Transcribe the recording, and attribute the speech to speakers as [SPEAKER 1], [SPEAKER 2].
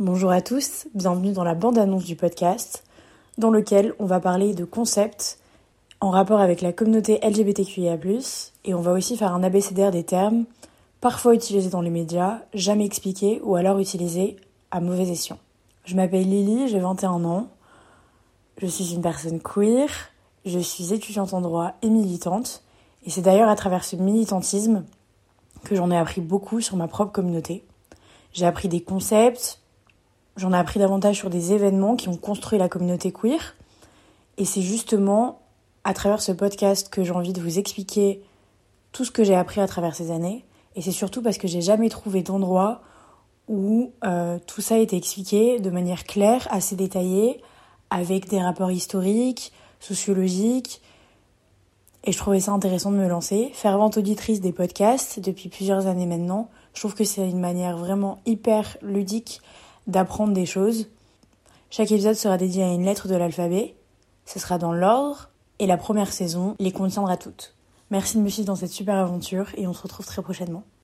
[SPEAKER 1] Bonjour à tous, bienvenue dans la bande-annonce du podcast, dans lequel on va parler de concepts en rapport avec la communauté LGBTQIA, et on va aussi faire un abécédaire des termes, parfois utilisés dans les médias, jamais expliqués ou alors utilisés à mauvais escient. Je m'appelle Lily, j'ai 21 ans, je suis une personne queer, je suis étudiante en droit et militante, et c'est d'ailleurs à travers ce militantisme que j'en ai appris beaucoup sur ma propre communauté. J'ai appris des concepts, J'en ai appris davantage sur des événements qui ont construit la communauté queer. Et c'est justement à travers ce podcast que j'ai envie de vous expliquer tout ce que j'ai appris à travers ces années. Et c'est surtout parce que j'ai jamais trouvé d'endroit où euh, tout ça a été expliqué de manière claire, assez détaillée, avec des rapports historiques, sociologiques. Et je trouvais ça intéressant de me lancer. Fervente auditrice des podcasts depuis plusieurs années maintenant, je trouve que c'est une manière vraiment hyper ludique d'apprendre des choses. Chaque épisode sera dédié à une lettre de l'alphabet. Ce sera dans l'ordre et la première saison les contiendra toutes. Merci de me suivre dans cette super aventure et on se retrouve très prochainement.